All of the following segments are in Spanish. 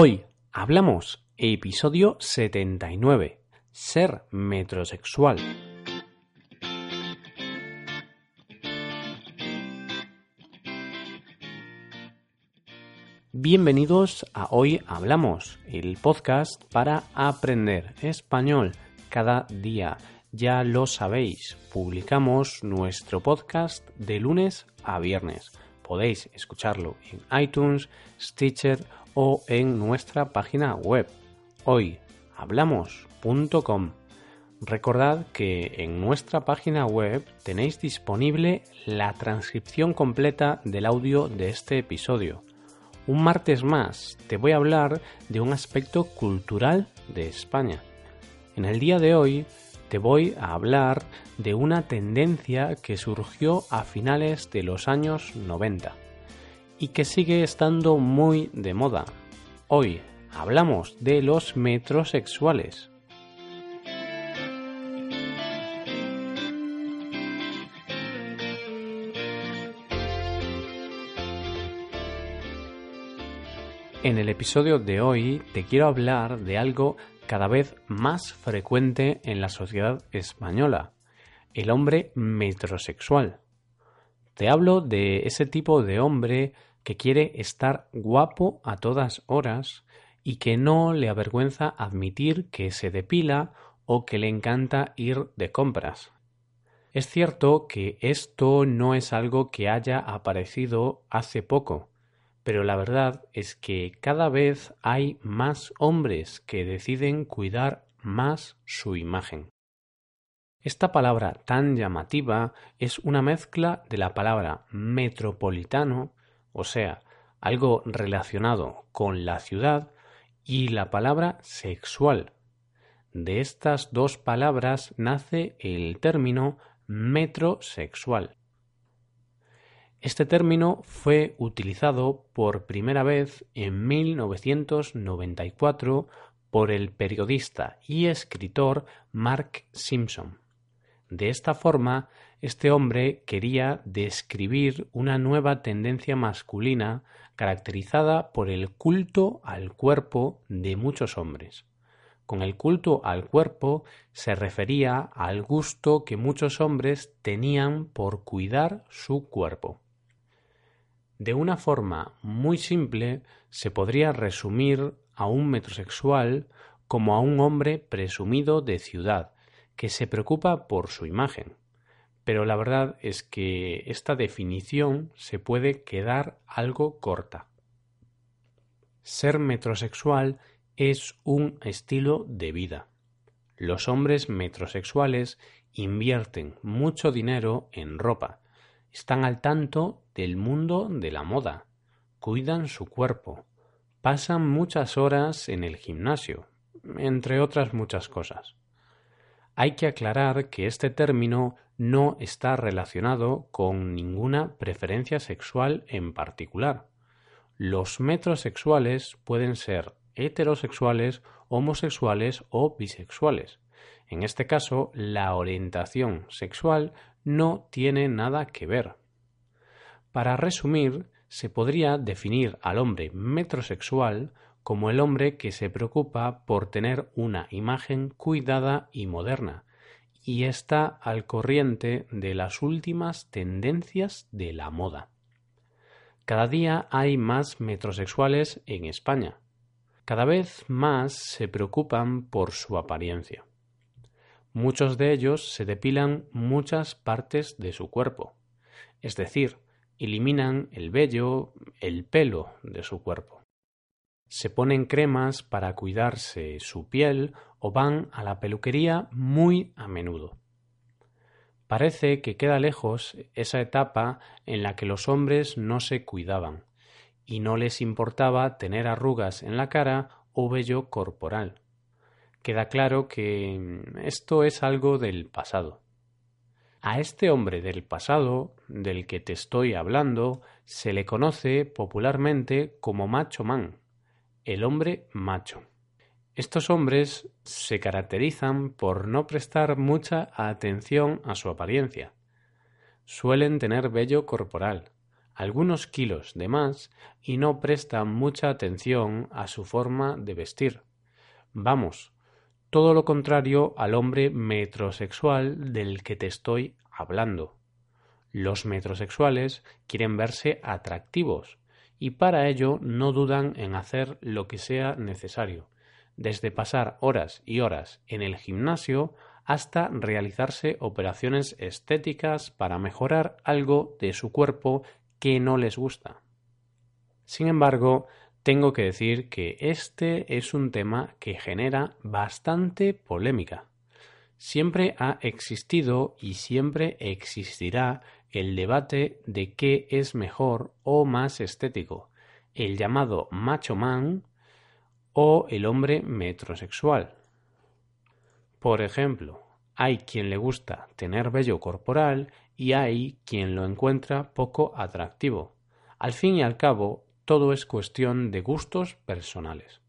Hoy hablamos episodio 79, ser metrosexual. Bienvenidos a Hoy Hablamos, el podcast para aprender español cada día. Ya lo sabéis, publicamos nuestro podcast de lunes a viernes. Podéis escucharlo en iTunes, Stitcher o en nuestra página web hoyhablamos.com. Recordad que en nuestra página web tenéis disponible la transcripción completa del audio de este episodio. Un martes más te voy a hablar de un aspecto cultural de España. En el día de hoy te voy a hablar de una tendencia que surgió a finales de los años 90 y que sigue estando muy de moda. Hoy hablamos de los metrosexuales. En el episodio de hoy te quiero hablar de algo cada vez más frecuente en la sociedad española, el hombre metrosexual. Te hablo de ese tipo de hombre que quiere estar guapo a todas horas y que no le avergüenza admitir que se depila o que le encanta ir de compras. Es cierto que esto no es algo que haya aparecido hace poco, pero la verdad es que cada vez hay más hombres que deciden cuidar más su imagen. Esta palabra tan llamativa es una mezcla de la palabra metropolitano, o sea, algo relacionado con la ciudad, y la palabra sexual. De estas dos palabras nace el término metrosexual. Este término fue utilizado por primera vez en 1994 por el periodista y escritor Mark Simpson. De esta forma, este hombre quería describir una nueva tendencia masculina caracterizada por el culto al cuerpo de muchos hombres. Con el culto al cuerpo se refería al gusto que muchos hombres tenían por cuidar su cuerpo. De una forma muy simple se podría resumir a un metrosexual como a un hombre presumido de ciudad, que se preocupa por su imagen. Pero la verdad es que esta definición se puede quedar algo corta. Ser metrosexual es un estilo de vida. Los hombres metrosexuales invierten mucho dinero en ropa, están al tanto del mundo de la moda, cuidan su cuerpo, pasan muchas horas en el gimnasio, entre otras muchas cosas. Hay que aclarar que este término no está relacionado con ninguna preferencia sexual en particular. Los metrosexuales pueden ser heterosexuales, homosexuales o bisexuales. En este caso, la orientación sexual no tiene nada que ver. Para resumir, se podría definir al hombre metrosexual como el hombre que se preocupa por tener una imagen cuidada y moderna, y está al corriente de las últimas tendencias de la moda. Cada día hay más metrosexuales en España. Cada vez más se preocupan por su apariencia. Muchos de ellos se depilan muchas partes de su cuerpo, es decir, eliminan el vello, el pelo de su cuerpo. Se ponen cremas para cuidarse su piel o van a la peluquería muy a menudo. Parece que queda lejos esa etapa en la que los hombres no se cuidaban y no les importaba tener arrugas en la cara o vello corporal queda claro que mm, esto es algo del pasado. A este hombre del pasado, del que te estoy hablando, se le conoce popularmente como macho man, el hombre macho. Estos hombres se caracterizan por no prestar mucha atención a su apariencia. Suelen tener vello corporal, algunos kilos de más y no presta mucha atención a su forma de vestir. Vamos, todo lo contrario al hombre metrosexual del que te estoy hablando. Los metrosexuales quieren verse atractivos y para ello no dudan en hacer lo que sea necesario, desde pasar horas y horas en el gimnasio hasta realizarse operaciones estéticas para mejorar algo de su cuerpo que no les gusta. Sin embargo, tengo que decir que este es un tema que genera bastante polémica. Siempre ha existido y siempre existirá el debate de qué es mejor o más estético, el llamado macho man o el hombre metrosexual. Por ejemplo, hay quien le gusta tener vello corporal y hay quien lo encuentra poco atractivo. Al fin y al cabo, todo es cuestión de gustos personales.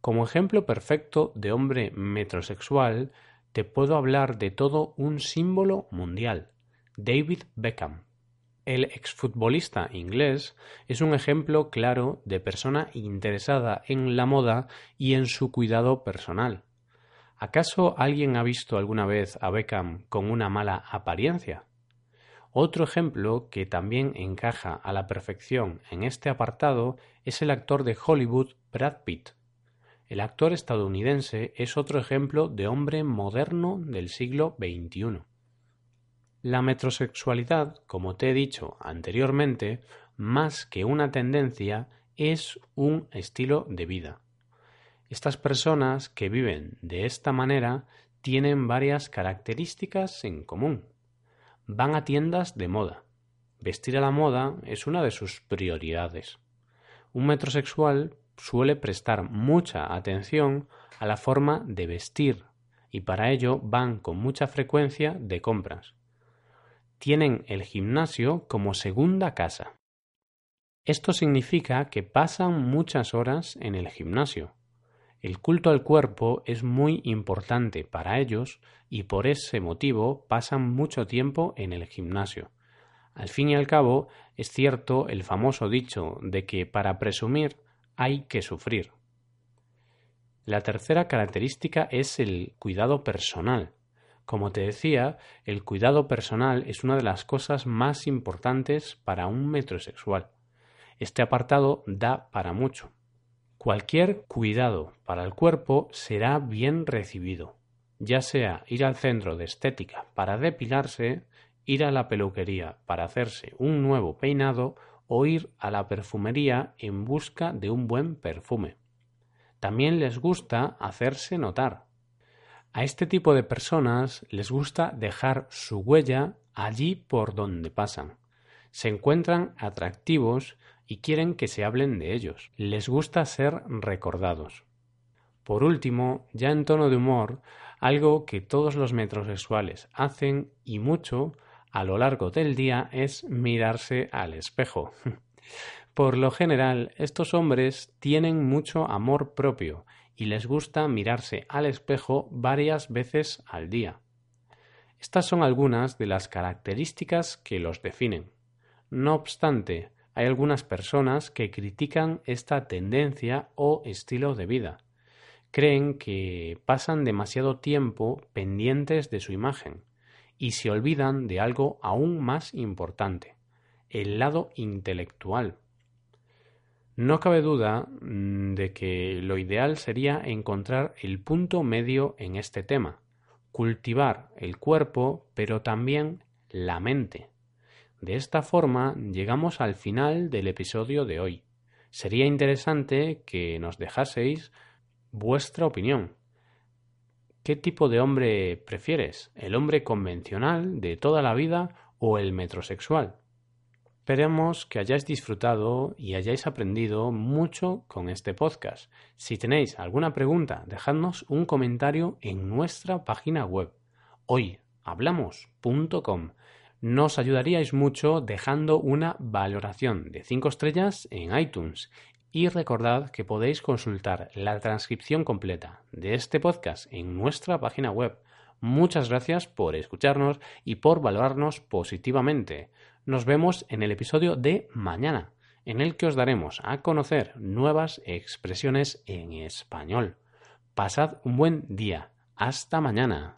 Como ejemplo perfecto de hombre metrosexual, te puedo hablar de todo un símbolo mundial, David Beckham. El exfutbolista inglés es un ejemplo claro de persona interesada en la moda y en su cuidado personal. ¿Acaso alguien ha visto alguna vez a Beckham con una mala apariencia? Otro ejemplo que también encaja a la perfección en este apartado es el actor de Hollywood Brad Pitt. El actor estadounidense es otro ejemplo de hombre moderno del siglo XXI. La metrosexualidad, como te he dicho anteriormente, más que una tendencia, es un estilo de vida. Estas personas que viven de esta manera tienen varias características en común. Van a tiendas de moda. Vestir a la moda es una de sus prioridades. Un metrosexual suele prestar mucha atención a la forma de vestir y para ello van con mucha frecuencia de compras. Tienen el gimnasio como segunda casa. Esto significa que pasan muchas horas en el gimnasio el culto al cuerpo es muy importante para ellos y por ese motivo pasan mucho tiempo en el gimnasio. Al fin y al cabo, es cierto el famoso dicho de que para presumir hay que sufrir. La tercera característica es el cuidado personal. Como te decía, el cuidado personal es una de las cosas más importantes para un metrosexual. Este apartado da para mucho. Cualquier cuidado para el cuerpo será bien recibido, ya sea ir al centro de estética para depilarse, ir a la peluquería para hacerse un nuevo peinado o ir a la perfumería en busca de un buen perfume. También les gusta hacerse notar. A este tipo de personas les gusta dejar su huella allí por donde pasan. Se encuentran atractivos y quieren que se hablen de ellos. Les gusta ser recordados. Por último, ya en tono de humor, algo que todos los metrosexuales hacen y mucho a lo largo del día es mirarse al espejo. Por lo general, estos hombres tienen mucho amor propio y les gusta mirarse al espejo varias veces al día. Estas son algunas de las características que los definen. No obstante, hay algunas personas que critican esta tendencia o estilo de vida. Creen que pasan demasiado tiempo pendientes de su imagen y se olvidan de algo aún más importante, el lado intelectual. No cabe duda mm, de que lo ideal sería encontrar el punto medio en este tema, cultivar el cuerpo pero también la mente. De esta forma llegamos al final del episodio de hoy. Sería interesante que nos dejaseis vuestra opinión. ¿Qué tipo de hombre prefieres? ¿El hombre convencional de toda la vida o el metrosexual? Esperemos que hayáis disfrutado y hayáis aprendido mucho con este podcast. Si tenéis alguna pregunta, dejadnos un comentario en nuestra página web hoyhablamos.com nos ayudaríais mucho dejando una valoración de 5 estrellas en iTunes. Y recordad que podéis consultar la transcripción completa de este podcast en nuestra página web. Muchas gracias por escucharnos y por valorarnos positivamente. Nos vemos en el episodio de mañana, en el que os daremos a conocer nuevas expresiones en español. Pasad un buen día. Hasta mañana.